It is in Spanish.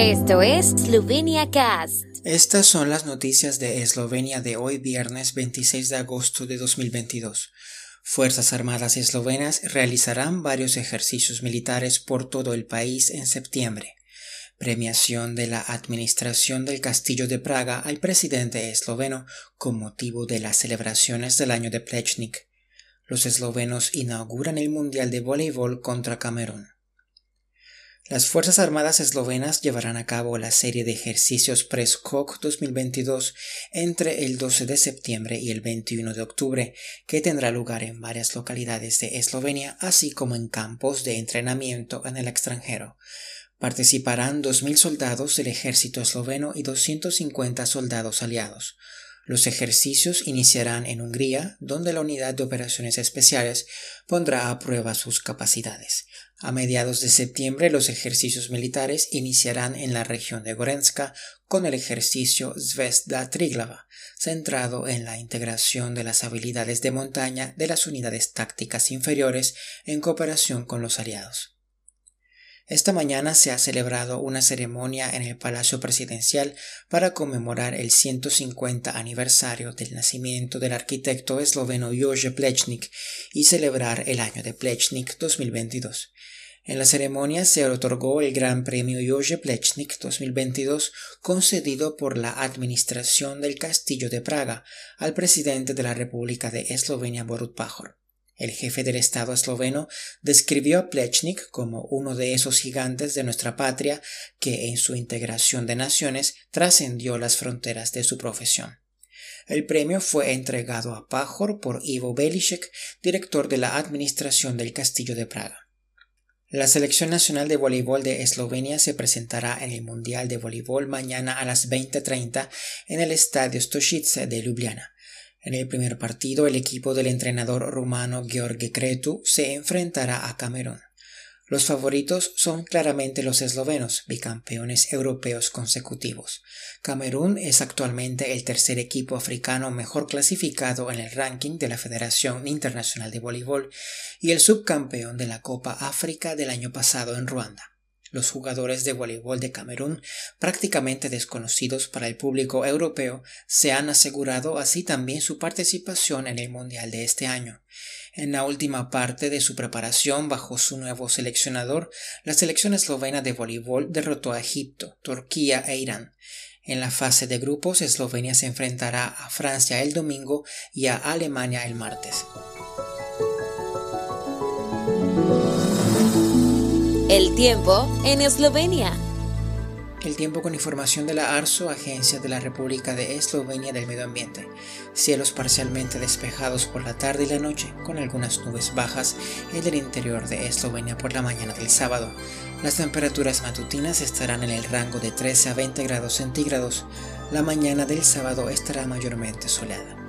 Esto es Slovenia Cast. Estas son las noticias de Eslovenia de hoy viernes 26 de agosto de 2022. Fuerzas Armadas eslovenas realizarán varios ejercicios militares por todo el país en septiembre. Premiación de la Administración del Castillo de Praga al presidente esloveno con motivo de las celebraciones del año de Plechnik. Los eslovenos inauguran el Mundial de Voleibol contra Camerún. Las Fuerzas Armadas eslovenas llevarán a cabo la serie de ejercicios Preskok 2022 entre el 12 de septiembre y el 21 de octubre, que tendrá lugar en varias localidades de Eslovenia, así como en campos de entrenamiento en el extranjero. Participarán 2.000 soldados del ejército esloveno y 250 soldados aliados. Los ejercicios iniciarán en Hungría, donde la Unidad de Operaciones Especiales pondrá a prueba sus capacidades. A mediados de septiembre los ejercicios militares iniciarán en la región de Gorenska con el ejercicio Zvezda Triglava, centrado en la integración de las habilidades de montaña de las unidades tácticas inferiores en cooperación con los aliados. Esta mañana se ha celebrado una ceremonia en el Palacio Presidencial para conmemorar el 150 aniversario del nacimiento del arquitecto esloveno Jože Plečnik y celebrar el año de Plečnik 2022. En la ceremonia se otorgó el Gran Premio Jože Plečnik 2022 concedido por la Administración del Castillo de Praga al presidente de la República de Eslovenia Borut Pajor. El jefe del Estado esloveno describió a Plechnik como uno de esos gigantes de nuestra patria que en su integración de naciones trascendió las fronteras de su profesión. El premio fue entregado a Pajor por Ivo Belisek, director de la Administración del Castillo de Praga. La selección nacional de voleibol de Eslovenia se presentará en el Mundial de Voleibol mañana a las 20:30 en el Estadio Stošice de Ljubljana. En el primer partido, el equipo del entrenador rumano Gheorghe Cretu se enfrentará a Camerún. Los favoritos son claramente los eslovenos, bicampeones europeos consecutivos. Camerún es actualmente el tercer equipo africano mejor clasificado en el ranking de la Federación Internacional de Voleibol y el subcampeón de la Copa África del año pasado en Ruanda. Los jugadores de voleibol de Camerún, prácticamente desconocidos para el público europeo, se han asegurado así también su participación en el Mundial de este año. En la última parte de su preparación bajo su nuevo seleccionador, la selección eslovena de voleibol derrotó a Egipto, Turquía e Irán. En la fase de grupos, Eslovenia se enfrentará a Francia el domingo y a Alemania el martes. El tiempo en Eslovenia. El tiempo con información de la ARSO, Agencia de la República de Eslovenia del Medio Ambiente. Cielos parcialmente despejados por la tarde y la noche, con algunas nubes bajas en el interior de Eslovenia por la mañana del sábado. Las temperaturas matutinas estarán en el rango de 13 a 20 grados centígrados. La mañana del sábado estará mayormente soleada.